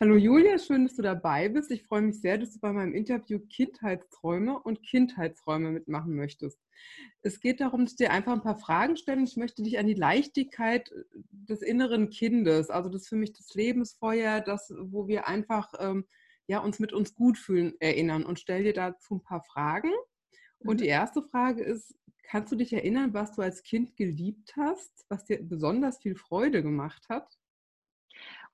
Hallo Julia, schön, dass du dabei bist. Ich freue mich sehr, dass du bei meinem Interview Kindheitsträume und Kindheitsräume mitmachen möchtest. Es geht darum, dass ich dir einfach ein paar Fragen stellen. Ich möchte dich an die Leichtigkeit des inneren Kindes, also das für mich das Lebensfeuer, das, wo wir einfach ähm, ja, uns mit uns gut fühlen, erinnern und stelle dir dazu ein paar Fragen. Und mhm. die erste Frage ist, kannst du dich erinnern, was du als Kind geliebt hast, was dir besonders viel Freude gemacht hat?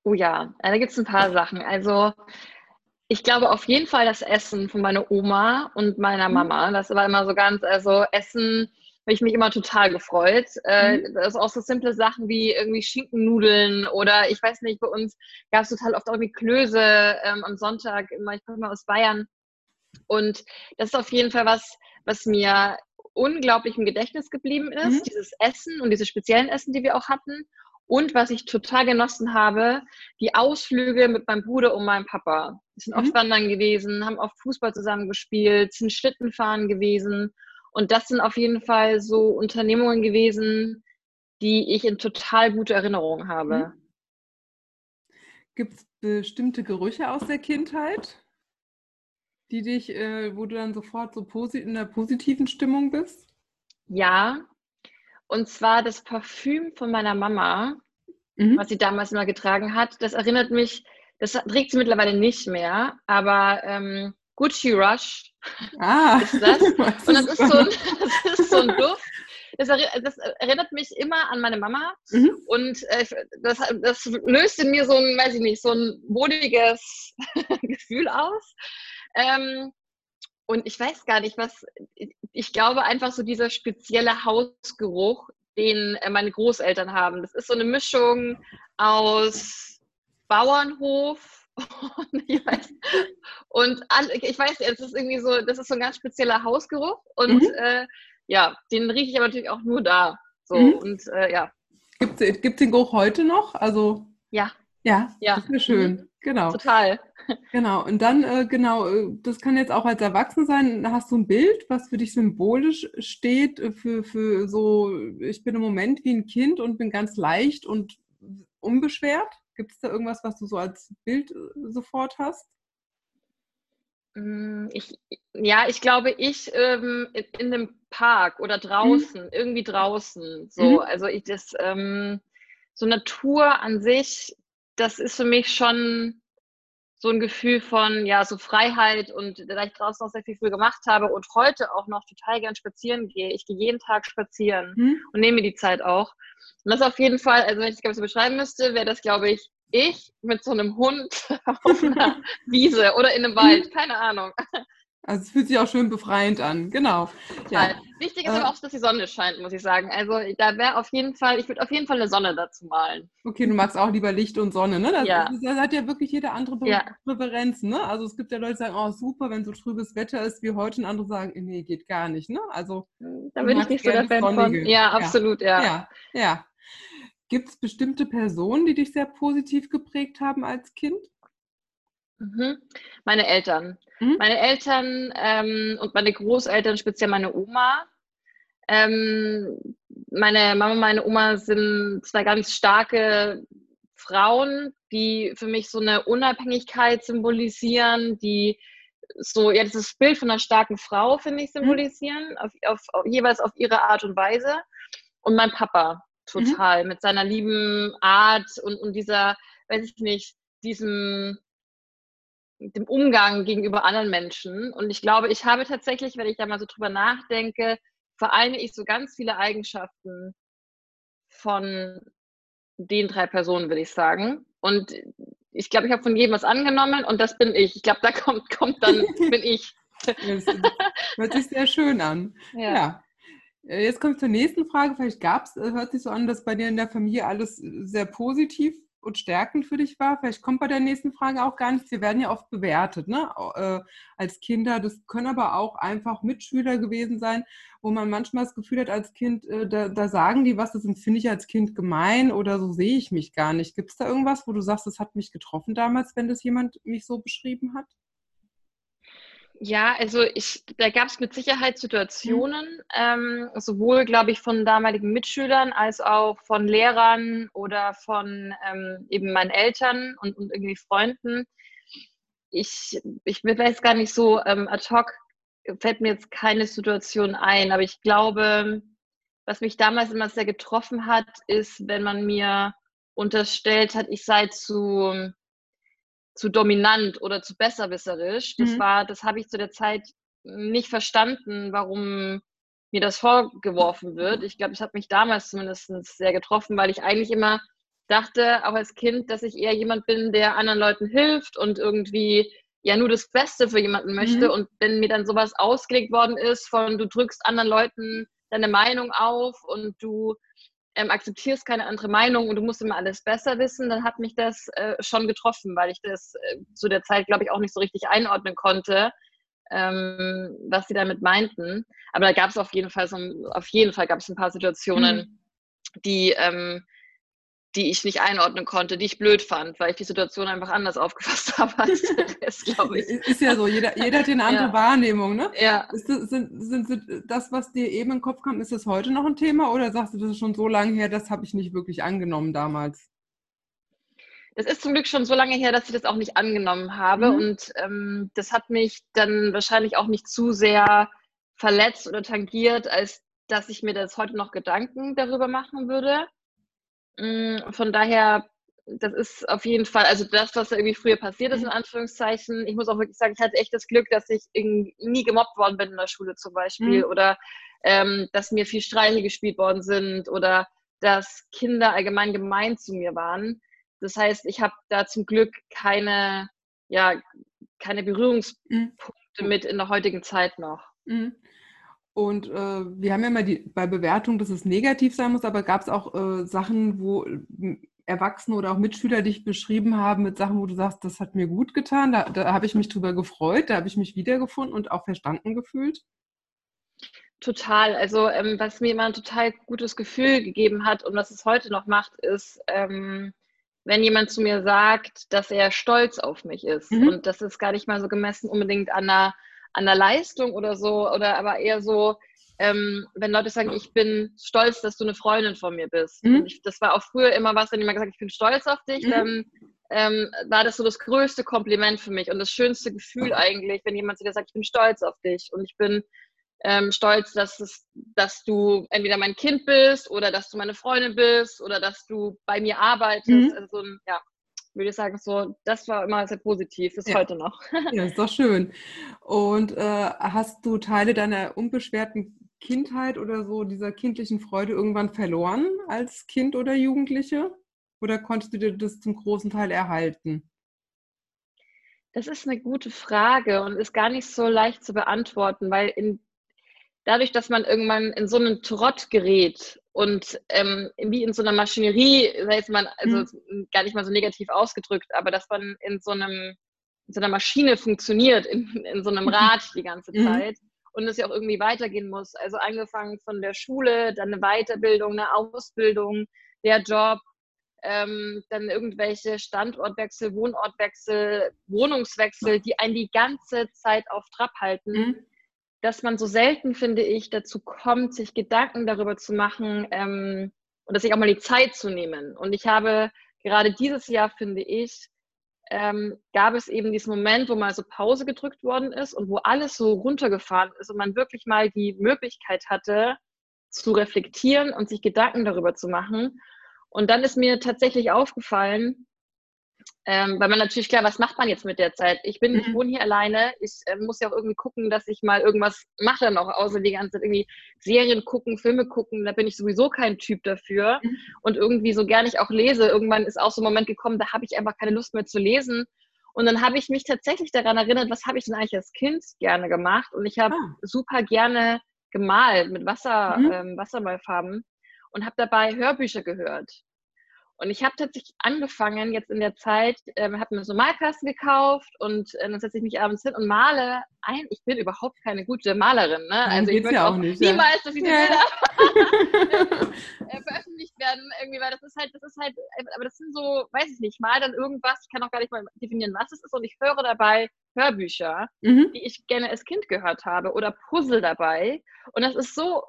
Oh ja, äh, da gibt es ein paar Sachen. Also ich glaube auf jeden Fall das Essen von meiner Oma und meiner mhm. Mama. Das war immer so ganz, also Essen habe ich mich immer total gefreut. Äh, mhm. Das ist auch so simple Sachen wie irgendwie Schinkennudeln oder ich weiß nicht, bei uns gab es total oft irgendwie Klöße ähm, am Sonntag. Immer, ich komme mal aus Bayern. Und das ist auf jeden Fall was, was mir unglaublich im Gedächtnis geblieben ist, mhm. dieses Essen und diese speziellen Essen, die wir auch hatten. Und was ich total genossen habe, die Ausflüge mit meinem Bruder und meinem Papa. Wir sind mhm. oft wandern gewesen, haben oft Fußball zusammen gespielt, sind Schlittenfahren gewesen. Und das sind auf jeden Fall so Unternehmungen gewesen, die ich in total gute Erinnerung habe. Mhm. Gibt es bestimmte Gerüche aus der Kindheit, die dich, äh, wo du dann sofort so in der positiven Stimmung bist? Ja, und zwar das Parfüm von meiner Mama, mhm. was sie damals immer getragen hat. Das erinnert mich, das trägt sie mittlerweile nicht mehr, aber ähm, Gucci Rush ah. ist das. Und das ist, so ein, das ist so ein Duft. Das, das, erinnert mich immer an meine Mama mhm. und äh, das, das löst in mir so ein, weiß ich nicht, so ein wohliges Gefühl aus. Ähm, und ich weiß gar nicht, was, ich glaube einfach so dieser spezielle Hausgeruch, den äh, meine Großeltern haben. Das ist so eine Mischung aus Bauernhof und ich weiß, und all, ich weiß, es ist irgendwie so, das ist so ein ganz spezieller Hausgeruch und mhm. äh, ja, den rieche ich aber natürlich auch nur da. So mhm. und äh, ja. Gibt es den Geruch heute noch? Also ja. Ja, ja. das ist schön. Mhm. Genau. Total. Genau. Und dann, äh, genau, äh, das kann jetzt auch als Erwachsen sein. Da hast du ein Bild, was für dich symbolisch steht, äh, für, für so, ich bin im Moment wie ein Kind und bin ganz leicht und unbeschwert. Gibt es da irgendwas, was du so als Bild äh, sofort hast? Mm, ich, ja, ich glaube, ich ähm, in, in einem Park oder draußen, mhm. irgendwie draußen. So, mhm. also ich das, ähm, so Natur an sich das ist für mich schon so ein Gefühl von, ja, so Freiheit und da ich draußen auch sehr viel früh gemacht habe und heute auch noch total gern spazieren gehe. Ich gehe jeden Tag spazieren hm. und nehme die Zeit auch. Und das auf jeden Fall, also wenn ich das so beschreiben müsste, wäre das, glaube ich, ich mit so einem Hund auf einer Wiese oder in einem Wald, keine Ahnung. Also es fühlt sich auch schön befreiend an, genau. Ja. Wichtig ist äh, aber auch, dass die Sonne scheint, muss ich sagen. Also da wäre auf jeden Fall, ich würde auf jeden Fall eine Sonne dazu malen. Okay, du magst auch lieber Licht und Sonne, ne? Das, ja. das hat ja wirklich jede andere Prä ja. Präferenzen, ne? Also es gibt ja Leute, die sagen, oh super, wenn so trübes Wetter ist wie heute und andere sagen, nee, geht gar nicht, ne? Also da bin ich nicht so der Fan von. Ja, absolut, ja. Ja, ja. Gibt es bestimmte Personen, die dich sehr positiv geprägt haben als Kind? Mhm. Meine Eltern. Mhm. Meine Eltern ähm, und meine Großeltern, speziell meine Oma. Ähm, meine Mama und meine Oma sind zwei ganz starke Frauen, die für mich so eine Unabhängigkeit symbolisieren, die so, ja, das Bild von einer starken Frau, finde ich, mhm. symbolisieren, mhm. auf, auf, auf, jeweils auf ihre Art und Weise. Und mein Papa, total, mhm. mit seiner lieben Art und, und dieser, weiß ich nicht, diesem dem Umgang gegenüber anderen Menschen. Und ich glaube, ich habe tatsächlich, wenn ich da mal so drüber nachdenke, vereine ich so ganz viele Eigenschaften von den drei Personen, würde ich sagen. Und ich glaube, ich habe von jedem was angenommen und das bin ich. Ich glaube, da kommt, kommt dann, bin ich. Das hört sich sehr schön an. Ja. ja. Äh, jetzt kommt zur nächsten Frage. Vielleicht gab es, äh, hört sich so an, dass bei dir in der Familie alles sehr positiv und stärkend für dich war. Vielleicht kommt bei der nächsten Frage auch gar nichts. Wir werden ja oft bewertet ne? Äh, als Kinder. Das können aber auch einfach Mitschüler gewesen sein, wo man manchmal das Gefühl hat als Kind, äh, da, da, sagen die was, das empfinde ich als Kind gemein oder so sehe ich mich gar nicht. Gibt es da irgendwas, wo du sagst, das hat mich getroffen damals, wenn das jemand mich so beschrieben hat? Ja, also ich, da gab es mit Sicherheit Situationen, mhm. ähm, sowohl, glaube ich, von damaligen Mitschülern als auch von Lehrern oder von ähm, eben meinen Eltern und, und irgendwie Freunden. Ich, ich weiß gar nicht so ähm, ad hoc, fällt mir jetzt keine Situation ein, aber ich glaube, was mich damals immer sehr getroffen hat, ist, wenn man mir unterstellt hat, ich sei zu zu dominant oder zu besserwisserisch. Das mhm. war, das habe ich zu der Zeit nicht verstanden, warum mir das vorgeworfen wird. Ich glaube, es hat mich damals zumindest sehr getroffen, weil ich eigentlich immer dachte, auch als Kind, dass ich eher jemand bin, der anderen Leuten hilft und irgendwie ja nur das Beste für jemanden möchte. Mhm. Und wenn mir dann sowas ausgelegt worden ist von du drückst anderen Leuten deine Meinung auf und du ähm, akzeptierst keine andere Meinung und du musst immer alles besser wissen, dann hat mich das äh, schon getroffen, weil ich das äh, zu der Zeit, glaube ich, auch nicht so richtig einordnen konnte, ähm, was sie damit meinten. Aber da gab es auf jeden Fall so, auf jeden Fall gab es ein paar Situationen, mhm. die ähm, die ich nicht einordnen konnte, die ich blöd fand, weil ich die Situation einfach anders aufgefasst habe als der Rest, glaube ich. Ist ja so, jeder, jeder hat eine andere ja. Wahrnehmung, ne? Ja. Ist das, sind, sind, sind, das, was dir eben in den Kopf kam, ist das heute noch ein Thema oder sagst du, das ist schon so lange her, das habe ich nicht wirklich angenommen damals? Das ist zum Glück schon so lange her, dass ich das auch nicht angenommen habe mhm. und ähm, das hat mich dann wahrscheinlich auch nicht zu sehr verletzt oder tangiert, als dass ich mir das heute noch Gedanken darüber machen würde. Mm, von daher, das ist auf jeden Fall, also das, was irgendwie früher passiert ist, in mhm. Anführungszeichen. Ich muss auch wirklich sagen, ich hatte echt das Glück, dass ich nie gemobbt worden bin in der Schule zum Beispiel mhm. oder ähm, dass mir viel Streiche gespielt worden sind oder dass Kinder allgemein gemein zu mir waren. Das heißt, ich habe da zum Glück keine, ja, keine Berührungspunkte mhm. mit in der heutigen Zeit noch. Mhm. Und äh, wir haben ja mal die, bei Bewertung, dass es negativ sein muss, aber gab es auch äh, Sachen, wo Erwachsene oder auch Mitschüler dich beschrieben haben mit Sachen, wo du sagst, das hat mir gut getan, da, da habe ich mich drüber gefreut, da habe ich mich wiedergefunden und auch verstanden gefühlt? Total. Also ähm, was mir immer ein total gutes Gefühl gegeben hat und was es heute noch macht, ist, ähm, wenn jemand zu mir sagt, dass er stolz auf mich ist. Mhm. Und das ist gar nicht mal so gemessen unbedingt an einer an der Leistung oder so, oder aber eher so, ähm, wenn Leute sagen, ich bin stolz, dass du eine Freundin von mir bist. Mhm. Ich, das war auch früher immer was, wenn jemand gesagt hat, ich bin stolz auf dich, mhm. dann ähm, war das so das größte Kompliment für mich und das schönste Gefühl eigentlich, wenn jemand zu dir sagt, ich bin stolz auf dich und ich bin ähm, stolz, dass, es, dass du entweder mein Kind bist oder dass du meine Freundin bist oder dass du bei mir arbeitest. Mhm. Also, ja, würde ich sagen, so, das war immer sehr positiv, ist ja. heute noch. ja, ist doch schön. Und äh, hast du Teile deiner unbeschwerten Kindheit oder so dieser kindlichen Freude irgendwann verloren als Kind oder Jugendliche? Oder konntest du dir das zum großen Teil erhalten? Das ist eine gute Frage und ist gar nicht so leicht zu beantworten, weil in, dadurch, dass man irgendwann in so einen Trott gerät und ähm, wie in so einer Maschinerie, sei es mal, also mhm. gar nicht mal so negativ ausgedrückt, aber dass man in so einem in so einer Maschine funktioniert, in, in so einem Rad die ganze mhm. Zeit und es ja auch irgendwie weitergehen muss. Also angefangen von der Schule, dann eine Weiterbildung, eine Ausbildung, der Job, ähm, dann irgendwelche Standortwechsel, Wohnortwechsel, Wohnungswechsel, die einen die ganze Zeit auf Trab halten. Mhm dass man so selten, finde ich, dazu kommt, sich Gedanken darüber zu machen ähm, und sich auch mal die Zeit zu nehmen. Und ich habe gerade dieses Jahr, finde ich, ähm, gab es eben diesen Moment, wo mal so Pause gedrückt worden ist und wo alles so runtergefahren ist und man wirklich mal die Möglichkeit hatte, zu reflektieren und sich Gedanken darüber zu machen. Und dann ist mir tatsächlich aufgefallen, ähm, weil man natürlich klar, was macht man jetzt mit der Zeit? Ich bin, mhm. ich wohne hier alleine. Ich äh, muss ja auch irgendwie gucken, dass ich mal irgendwas mache noch, außer die ganze Zeit irgendwie Serien gucken, Filme gucken. Da bin ich sowieso kein Typ dafür. Mhm. Und irgendwie so gerne ich auch lese, irgendwann ist auch so ein Moment gekommen, da habe ich einfach keine Lust mehr zu lesen. Und dann habe ich mich tatsächlich daran erinnert, was habe ich denn eigentlich als Kind gerne gemacht? Und ich habe ah. super gerne gemalt mit Wasser, mhm. ähm, Wassermalfarben und habe dabei Hörbücher gehört. Und ich habe tatsächlich angefangen, jetzt in der Zeit, ähm, habe mir so Malkasten gekauft und äh, dann setze ich mich abends hin und male ein. Ich bin überhaupt keine gute Malerin. Ne? Also ich würde ja auch nicht, niemals, dass diese ja. Bilder äh, veröffentlicht werden, irgendwie, weil das ist halt, das ist halt, aber das sind so, weiß ich nicht, mal dann irgendwas, ich kann auch gar nicht mal definieren, was es ist und ich höre dabei Hörbücher, mhm. die ich gerne als Kind gehört habe oder Puzzle dabei. Und das ist so,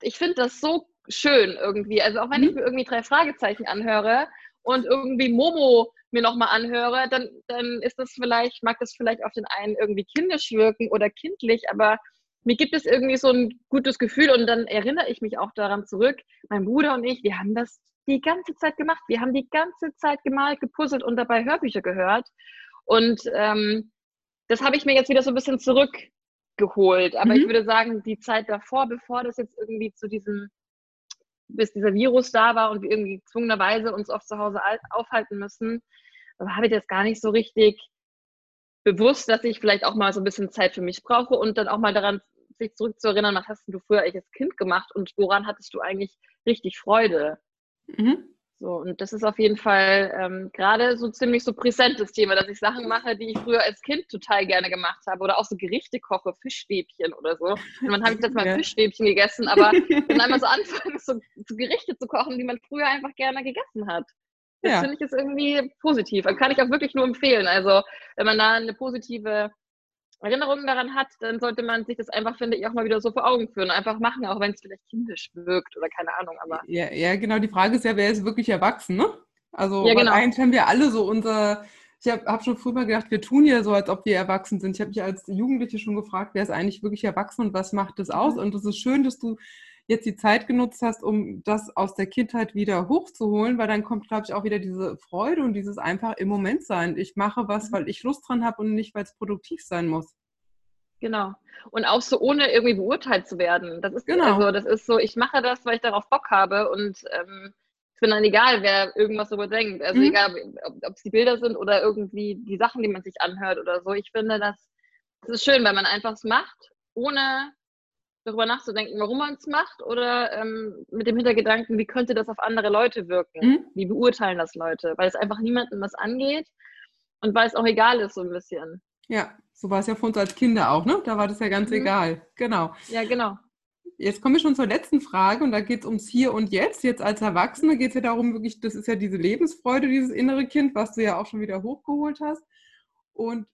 ich finde das so schön irgendwie. Also auch wenn mhm. ich mir irgendwie drei Fragezeichen anhöre und irgendwie Momo mir nochmal anhöre, dann, dann ist das vielleicht, mag das vielleicht auf den einen irgendwie kindisch wirken oder kindlich, aber mir gibt es irgendwie so ein gutes Gefühl und dann erinnere ich mich auch daran zurück. Mein Bruder und ich, wir haben das die ganze Zeit gemacht. Wir haben die ganze Zeit gemalt, gepuzzelt und dabei Hörbücher gehört. Und ähm, das habe ich mir jetzt wieder so ein bisschen zurückgeholt. Aber mhm. ich würde sagen, die Zeit davor, bevor das jetzt irgendwie zu diesem, bis dieser Virus da war und wir irgendwie gezwungenerweise uns oft zu Hause aufhalten müssen, habe ich das gar nicht so richtig bewusst, dass ich vielleicht auch mal so ein bisschen Zeit für mich brauche und dann auch mal daran sich zurückzuerinnern, was hast du früher als Kind gemacht und woran hattest du eigentlich richtig Freude? Mhm. So, und das ist auf jeden Fall ähm, gerade so ziemlich so präsentes Thema, dass ich Sachen mache, die ich früher als Kind total gerne gemacht habe oder auch so Gerichte koche, Fischstäbchen oder so. Und dann habe ich jetzt mal ja. Fischstäbchen gegessen, aber dann einmal so anfangen, so, so Gerichte zu kochen, die man früher einfach gerne gegessen hat. Das ja. finde ich ist irgendwie positiv. Das kann ich auch wirklich nur empfehlen. Also, wenn man da eine positive Erinnerungen daran hat, dann sollte man sich das einfach, finde ich, auch mal wieder so vor Augen führen. Einfach machen, auch wenn es vielleicht kindisch wirkt oder keine Ahnung. Aber ja, ja, genau. Die Frage ist ja, wer ist wirklich erwachsen, ne? Also ja, genau. eigentlich haben wir alle so unser, ich habe hab schon früher mal gedacht, wir tun ja so, als ob wir erwachsen sind. Ich habe mich als Jugendliche schon gefragt, wer ist eigentlich wirklich erwachsen und was macht das aus? Mhm. Und es ist schön, dass du jetzt die Zeit genutzt hast, um das aus der Kindheit wieder hochzuholen, weil dann kommt, glaube ich, auch wieder diese Freude und dieses einfach im Moment sein. Ich mache was, mhm. weil ich Lust dran habe und nicht, weil es produktiv sein muss. Genau. Und auch so ohne irgendwie beurteilt zu werden. Das ist genau. also, das ist so, ich mache das, weil ich darauf Bock habe und ähm, es bin dann egal, wer irgendwas darüber denkt. Also mhm. egal, ob es die Bilder sind oder irgendwie die Sachen, die man sich anhört oder so. Ich finde, das, das ist schön, weil man einfach es macht, ohne darüber nachzudenken, warum man es macht oder ähm, mit dem Hintergedanken, wie könnte das auf andere Leute wirken? Mhm. Wie beurteilen das Leute? Weil es einfach niemandem was angeht und weil es auch egal ist so ein bisschen. Ja, so war es ja für uns als Kinder auch, ne? Da war das ja ganz mhm. egal. Genau. Ja, genau. Jetzt kommen wir schon zur letzten Frage und da geht es ums Hier und Jetzt. Jetzt als Erwachsene geht es ja darum, wirklich, das ist ja diese Lebensfreude, dieses innere Kind, was du ja auch schon wieder hochgeholt hast. Und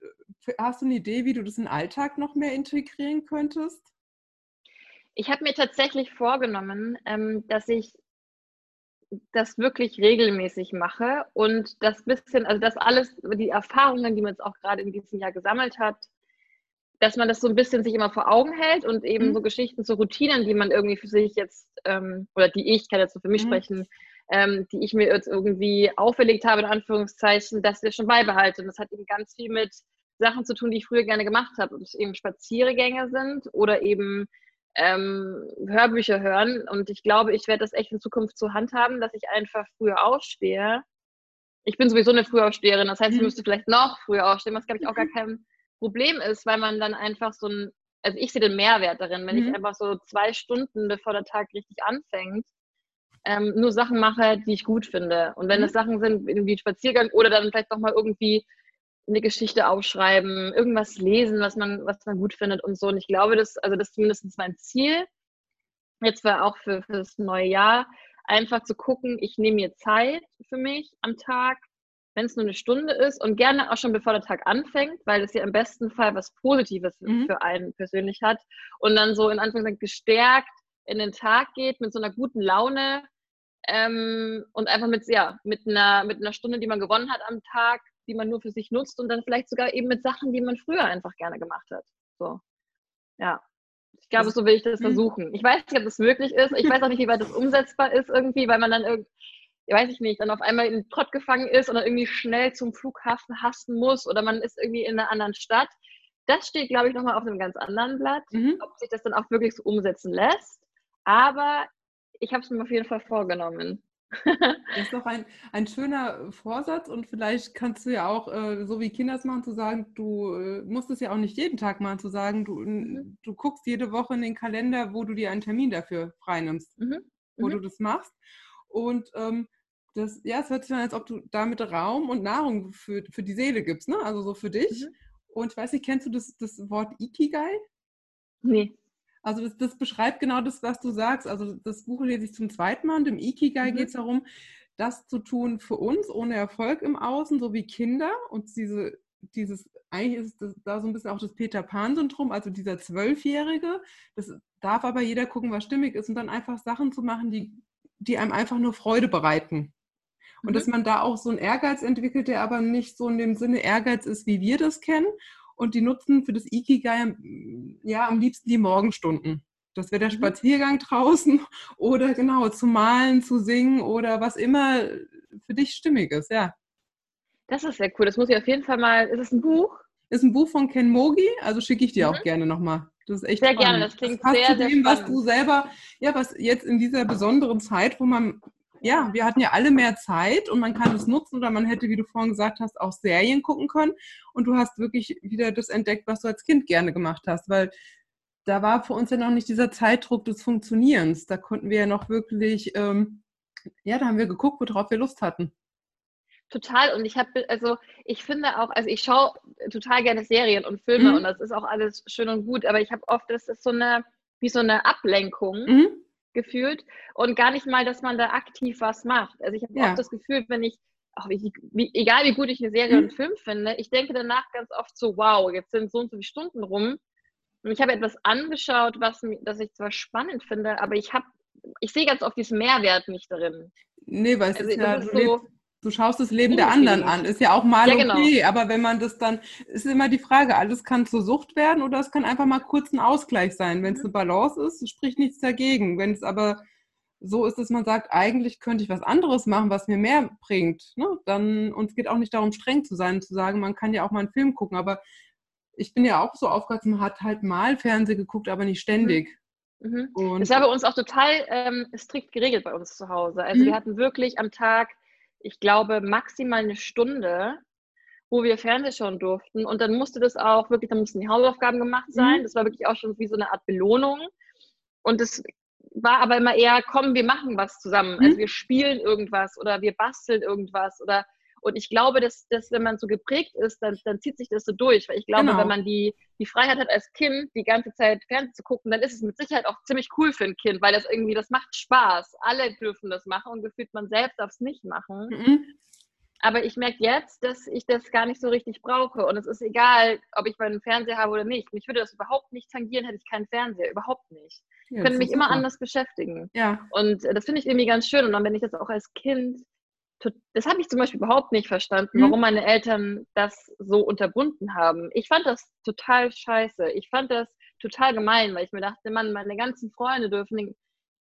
äh, hast du eine Idee, wie du das in den Alltag noch mehr integrieren könntest? Ich habe mir tatsächlich vorgenommen, ähm, dass ich das wirklich regelmäßig mache und das bisschen, also das alles, die Erfahrungen, die man jetzt auch gerade in diesem Jahr gesammelt hat, dass man das so ein bisschen sich immer vor Augen hält und eben mhm. so Geschichten, so Routinen, die man irgendwie für sich jetzt, ähm, oder die ich, kann jetzt so für mich mhm. sprechen, ähm, die ich mir jetzt irgendwie auferlegt habe, in Anführungszeichen, dass wir schon beibehalten. Und das hat eben ganz viel mit Sachen zu tun, die ich früher gerne gemacht habe. Ob es eben Spaziergänge sind oder eben ähm, Hörbücher hören. Und ich glaube, ich werde das echt in Zukunft zur Hand haben, dass ich einfach früher aufstehe. Ich bin sowieso eine Frühaufsteherin, das heißt, ich mhm. müsste vielleicht noch früher aufstehen, was, glaube ich, auch gar mhm. kein Problem ist, weil man dann einfach so ein, also ich sehe den Mehrwert darin, wenn mhm. ich einfach so zwei Stunden, bevor der Tag richtig anfängt, ähm, nur Sachen mache, die ich gut finde. Und wenn mhm. das Sachen sind, wie ein Spaziergang oder dann vielleicht noch mal irgendwie eine Geschichte aufschreiben, irgendwas lesen, was man, was man gut findet und so. Und ich glaube, das, also das ist zumindest mein Ziel. Jetzt war auch für, für das neue Jahr, einfach zu gucken, ich nehme mir Zeit für mich am Tag, wenn es nur eine Stunde ist und gerne auch schon bevor der Tag anfängt, weil es ja im besten Fall was Positives mhm. für einen persönlich hat und dann so in Anführungszeichen gestärkt in den Tag geht mit so einer guten Laune ähm, und einfach mit, ja, mit einer, mit einer Stunde, die man gewonnen hat am Tag, die man nur für sich nutzt und dann vielleicht sogar eben mit Sachen, die man früher einfach gerne gemacht hat. So, ja. Ich glaube, so will ich das mhm. versuchen. Ich weiß nicht, ob das möglich ist. Ich weiß auch nicht, wie weit das umsetzbar ist irgendwie, weil man dann irgendwie, weiß ich nicht, dann auf einmal in den Trott gefangen ist und dann irgendwie schnell zum Flughafen hasten muss oder man ist irgendwie in einer anderen Stadt. Das steht, glaube ich, nochmal auf einem ganz anderen Blatt, mhm. ob sich das dann auch wirklich so umsetzen lässt. Aber ich habe es mir auf jeden Fall vorgenommen. Das ist doch ein, ein schöner Vorsatz und vielleicht kannst du ja auch, äh, so wie Kinder es machen, zu sagen, du äh, musst es ja auch nicht jeden Tag machen, zu sagen, du, mhm. du guckst jede Woche in den Kalender, wo du dir einen Termin dafür freinimmst, mhm. wo mhm. du das machst. Und ähm, das, ja, es hört sich an, als ob du damit Raum und Nahrung für, für die Seele gibst, ne? Also so für dich. Mhm. Und ich weiß nicht, kennst du das, das Wort Ikigai? Nee. Also das, das, beschreibt genau das, was du sagst. Also das Buch lese ich zum zweiten Mal und im Ikigai mhm. geht es darum, das zu tun für uns ohne Erfolg im Außen, so wie Kinder und diese dieses, eigentlich ist das, da so ein bisschen auch das Peter Pan-Syndrom, also dieser Zwölfjährige. Das darf aber jeder gucken, was stimmig ist und dann einfach Sachen zu machen, die, die einem einfach nur Freude bereiten. Und mhm. dass man da auch so einen Ehrgeiz entwickelt, der aber nicht so in dem Sinne Ehrgeiz ist, wie wir das kennen. Und die nutzen für das Ikigai ja am liebsten die Morgenstunden. Das wäre der mhm. Spaziergang draußen oder genau zu malen, zu singen oder was immer für dich stimmig ist, ja. Das ist sehr cool. Das muss ich auf jeden Fall mal. Ist es ein Buch? Ist ein Buch von Ken Mogi, also schicke ich dir mhm. auch gerne nochmal. Das ist echt Sehr spannend. gerne, das klingt das passt sehr, zu dem, was du selber, ja, was jetzt in dieser besonderen Zeit, wo man, ja, wir hatten ja alle mehr Zeit und man kann es nutzen oder man hätte, wie du vorhin gesagt hast, auch Serien gucken können und du hast wirklich wieder das entdeckt, was du als Kind gerne gemacht hast, weil da war für uns ja noch nicht dieser Zeitdruck des Funktionierens. Da konnten wir ja noch wirklich, ähm, ja, da haben wir geguckt, worauf wir Lust hatten. Total. Und ich habe, also ich finde auch, also ich schaue total gerne Serien und Filme mhm. und das ist auch alles schön und gut, aber ich habe oft, das ist so eine, wie so eine Ablenkung mhm. Gefühlt und gar nicht mal, dass man da aktiv was macht. Also ich habe ja. oft das Gefühl, wenn ich, auch wie, wie, egal wie gut ich eine Serie mhm. und Film finde, ich denke danach ganz oft so, wow, jetzt sind so und so viele Stunden rum und ich habe etwas angeschaut, was das ich zwar spannend finde, aber ich habe, ich sehe ganz oft diesen Mehrwert nicht darin. Nee, weil es also, ist ja, ist so, du schaust das Leben der anderen an. Ist ja auch mal ja, genau. okay, aber wenn man das dann, ist immer die Frage, alles kann zur Sucht werden oder es kann einfach mal kurz ein Ausgleich sein. Wenn es mhm. eine Balance ist, spricht nichts dagegen. Wenn es aber so ist, dass man sagt, eigentlich könnte ich was anderes machen, was mir mehr bringt, ne? dann, und es geht auch nicht darum, streng zu sein, zu sagen, man kann ja auch mal einen Film gucken, aber ich bin ja auch so aufgewachsen, man hat halt mal Fernsehen geguckt, aber nicht ständig. Mhm. Und das war bei uns auch total ähm, strikt geregelt bei uns zu Hause. Also mhm. wir hatten wirklich am Tag, ich glaube, maximal eine Stunde, wo wir Fernsehen schauen durften. Und dann musste das auch wirklich, dann mussten die Hausaufgaben gemacht sein. Mhm. Das war wirklich auch schon wie so eine Art Belohnung. Und es war aber immer eher, komm, wir machen was zusammen. Also mhm. wir spielen irgendwas oder wir basteln irgendwas oder und ich glaube, dass, dass wenn man so geprägt ist, dann, dann zieht sich das so durch. Weil ich glaube, genau. wenn man die, die Freiheit hat als Kind, die ganze Zeit Fernsehen zu gucken, dann ist es mit Sicherheit auch ziemlich cool für ein Kind, weil das irgendwie, das macht Spaß. Alle dürfen das machen und gefühlt man selbst darf es nicht machen. Mhm. Aber ich merke jetzt, dass ich das gar nicht so richtig brauche. Und es ist egal, ob ich meinen Fernseher habe oder nicht. Mich würde das überhaupt nicht tangieren, hätte ich keinen Fernseher. Überhaupt nicht. Ja, ich könnte mich immer anders beschäftigen. Ja. Und äh, das finde ich irgendwie ganz schön. Und dann, wenn ich das auch als Kind das habe ich zum Beispiel überhaupt nicht verstanden, mhm. warum meine Eltern das so unterbunden haben. Ich fand das total scheiße. Ich fand das total gemein, weil ich mir dachte, Mann, meine ganzen Freunde dürfen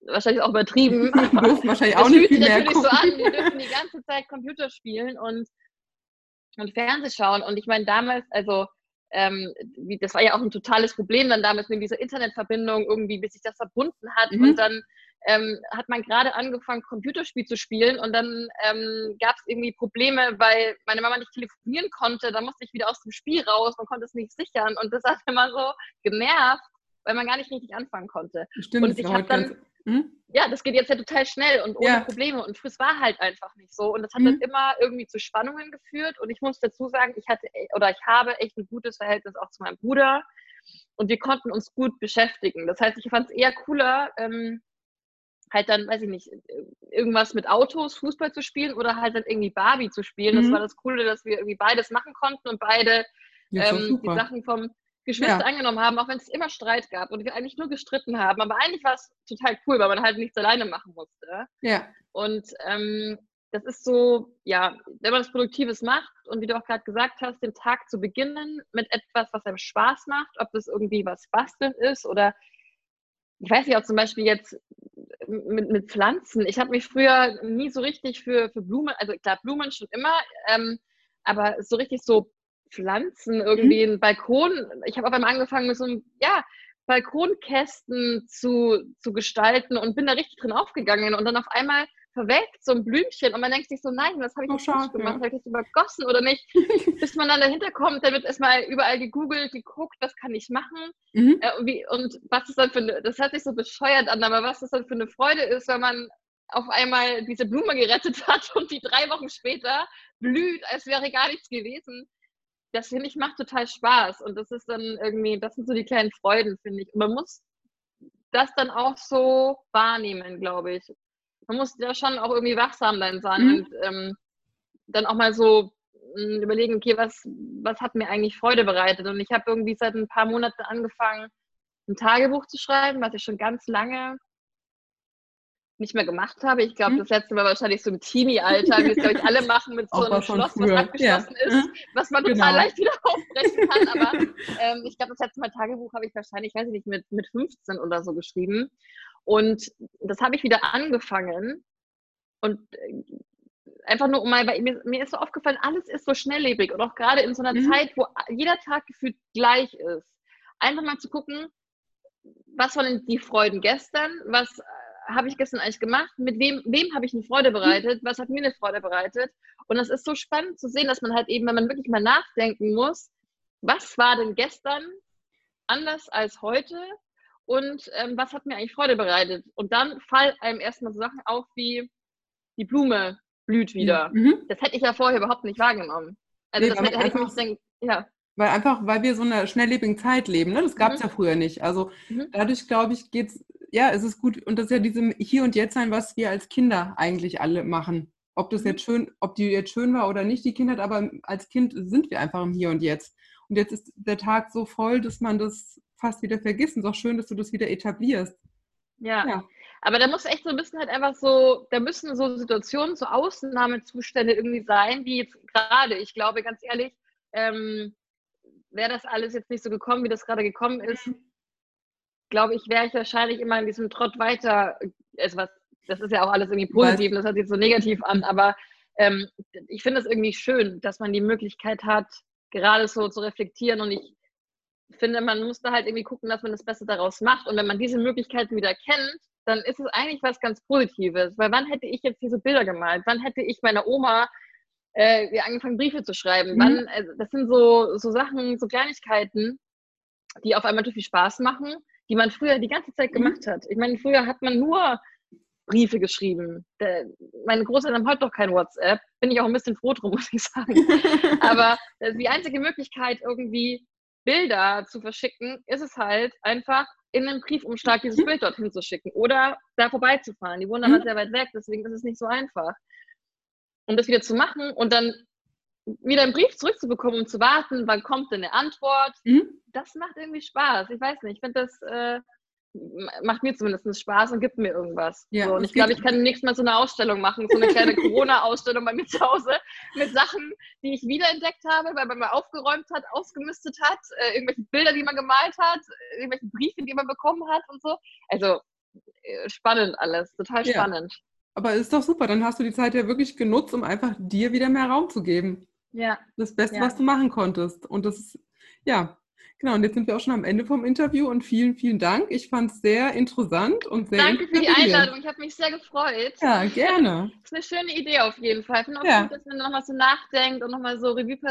wahrscheinlich auch übertrieben, aber dürfen wahrscheinlich auch nicht viel mehr natürlich gucken. so an, die dürfen die ganze Zeit Computer spielen und, und Fernseh schauen. Und ich meine, damals, also ähm, das war ja auch ein totales Problem dann damals mit dieser Internetverbindung irgendwie, bis sich das verbunden hat mhm. und dann ähm, hat man gerade angefangen, Computerspiel zu spielen und dann ähm, gab es irgendwie Probleme, weil meine Mama nicht telefonieren konnte. Da musste ich wieder aus dem Spiel raus, man konnte es nicht sichern und das hat immer so genervt, weil man gar nicht richtig anfangen konnte. Stimmt, und ich habe dann, hm? ja, das geht jetzt ja total schnell und ohne ja. Probleme und es war halt einfach nicht so und das hat hm. dann immer irgendwie zu Spannungen geführt und ich muss dazu sagen, ich hatte oder ich habe echt ein gutes Verhältnis auch zu meinem Bruder und wir konnten uns gut beschäftigen. Das heißt, ich fand es eher cooler, ähm, halt dann, weiß ich nicht, irgendwas mit Autos, Fußball zu spielen oder halt dann irgendwie Barbie zu spielen. Mhm. Das war das Coole, dass wir irgendwie beides machen konnten und beide ähm, die Sachen vom Geschwister ja. angenommen haben, auch wenn es immer Streit gab und wir eigentlich nur gestritten haben. Aber eigentlich war es total cool, weil man halt nichts alleine machen musste. Ja. Und ähm, das ist so, ja, wenn man das Produktives macht und wie du auch gerade gesagt hast, den Tag zu beginnen mit etwas, was einem Spaß macht, ob das irgendwie was basteln ist oder ich weiß nicht, auch zum Beispiel jetzt mit, mit Pflanzen. Ich habe mich früher nie so richtig für, für Blumen, also klar, Blumen schon immer, ähm, aber so richtig so Pflanzen, irgendwie mhm. einen Balkon. Ich habe auf einmal angefangen mit so einem, ja, Balkonkästen zu, zu gestalten und bin da richtig drin aufgegangen und dann auf einmal verwelkt, so ein Blümchen. Und man denkt sich so, nein, was habe ich oh, jetzt falsch gemacht? Habe ich das übergossen oder nicht? Bis man dann dahinter kommt, dann wird erstmal überall gegoogelt, geguckt, was kann ich machen? Mhm. Äh, und, wie, und was ist dann für eine, das hört sich so bescheuert an, aber was das dann für eine Freude ist, wenn man auf einmal diese Blume gerettet hat und die drei Wochen später blüht, als wäre gar nichts gewesen. Das finde ich macht total Spaß. Und das ist dann irgendwie, das sind so die kleinen Freuden, finde ich. Und man muss das dann auch so wahrnehmen, glaube ich man muss ja schon auch irgendwie wachsam dann sein mhm. und ähm, dann auch mal so hm, überlegen, okay, was, was hat mir eigentlich Freude bereitet? Und ich habe irgendwie seit ein paar Monaten angefangen, ein Tagebuch zu schreiben, was ich schon ganz lange nicht mehr gemacht habe. Ich glaube, hm. das letzte war wahrscheinlich so im Teenie-Alter, wie es, glaube ich, alle machen mit so einem Schloss, was abgeschlossen ja. ist, was man genau. total leicht wieder aufbrechen kann. Aber ähm, ich glaube, das letzte Mal Tagebuch habe ich wahrscheinlich, weiß ich nicht, mit, mit 15 oder so geschrieben. Und das habe ich wieder angefangen. Und äh, einfach nur um mal, weil mir, mir, ist so aufgefallen, alles ist so schnelllebig und auch gerade in so einer mhm. Zeit, wo jeder Tag gefühlt gleich ist. Einfach mal zu gucken, was waren die Freuden gestern, was äh, habe ich gestern eigentlich gemacht, mit wem, wem habe ich eine Freude bereitet, was hat mir eine Freude bereitet. Und das ist so spannend zu sehen, dass man halt eben, wenn man wirklich mal nachdenken muss, was war denn gestern anders als heute und ähm, was hat mir eigentlich Freude bereitet. Und dann fallen einem erstmal so Sachen auf wie die Blume blüht wieder. Mhm. Das hätte ich ja vorher überhaupt nicht wahrgenommen. Also nee, das hätte, hätte ich nicht denken, ja. Weil einfach, weil wir so in einer schnelllebigen Zeit leben, ne? das gab es mhm. ja früher nicht. Also mhm. dadurch, glaube ich, geht es, ja, es ist gut. Und das ist ja diesem Hier und Jetzt sein, was wir als Kinder eigentlich alle machen. Ob das mhm. jetzt schön, ob die jetzt schön war oder nicht, die Kindheit, aber als Kind sind wir einfach im Hier und Jetzt. Und jetzt ist der Tag so voll, dass man das fast wieder vergisst. Und es ist auch schön, dass du das wieder etablierst. Ja. ja. Aber da muss echt so ein bisschen halt einfach so, da müssen so Situationen, so Ausnahmezustände irgendwie sein, wie jetzt gerade. Ich glaube, ganz ehrlich, ähm, wäre das alles jetzt nicht so gekommen, wie das gerade gekommen ist, glaube ich, wäre ich wahrscheinlich immer in diesem Trott weiter. Also was, das ist ja auch alles irgendwie positiv, das hört sich so negativ an, aber ähm, ich finde es irgendwie schön, dass man die Möglichkeit hat, gerade so zu reflektieren und ich finde, man muss da halt irgendwie gucken, dass man das Beste daraus macht. Und wenn man diese Möglichkeiten wieder kennt, dann ist es eigentlich was ganz Positives. Weil wann hätte ich jetzt diese Bilder gemalt? Wann hätte ich meiner Oma äh, angefangen, Briefe zu schreiben? Mhm. Wann, also das sind so, so Sachen, so Kleinigkeiten, die auf einmal so viel Spaß machen, die man früher die ganze Zeit mhm. gemacht hat. Ich meine, früher hat man nur Briefe geschrieben. Der, meine Großeltern haben heute doch kein WhatsApp. Bin ich auch ein bisschen froh drum, muss ich sagen. Aber äh, die einzige Möglichkeit, irgendwie Bilder zu verschicken, ist es halt einfach in einem Briefumschlag dieses Bild dorthin zu schicken oder da vorbeizufahren. Die wohnen dann halt mhm. sehr weit weg, deswegen ist es nicht so einfach. Um das wieder zu machen und dann wieder einen Brief zurückzubekommen, um zu warten, wann kommt denn eine Antwort, mhm. das macht irgendwie Spaß. Ich weiß nicht, ich finde das äh, macht mir zumindest Spaß und gibt mir irgendwas. Ja, so, und ich glaube, ich kann nächstes Mal so eine Ausstellung machen, so eine kleine Corona-Ausstellung bei mir zu Hause mit Sachen, die ich wiederentdeckt habe, weil man mal aufgeräumt hat, ausgemistet hat, äh, irgendwelche Bilder, die man gemalt hat, irgendwelche Briefe, die man bekommen hat und so. Also äh, spannend alles, total spannend. Ja. Aber ist doch super, dann hast du die Zeit ja wirklich genutzt, um einfach dir wieder mehr Raum zu geben. Ja. Das Beste, ja. was du machen konntest. Und das ist, ja, Genau, und jetzt sind wir auch schon am Ende vom Interview und vielen, vielen Dank. Ich fand es sehr interessant und sehr Danke für die Einladung, ich habe mich sehr gefreut. Ja, gerne. das ist eine schöne Idee auf jeden Fall. Ich finde auch ja. gut, dass man nochmal so nachdenkt und nochmal so Revue passiert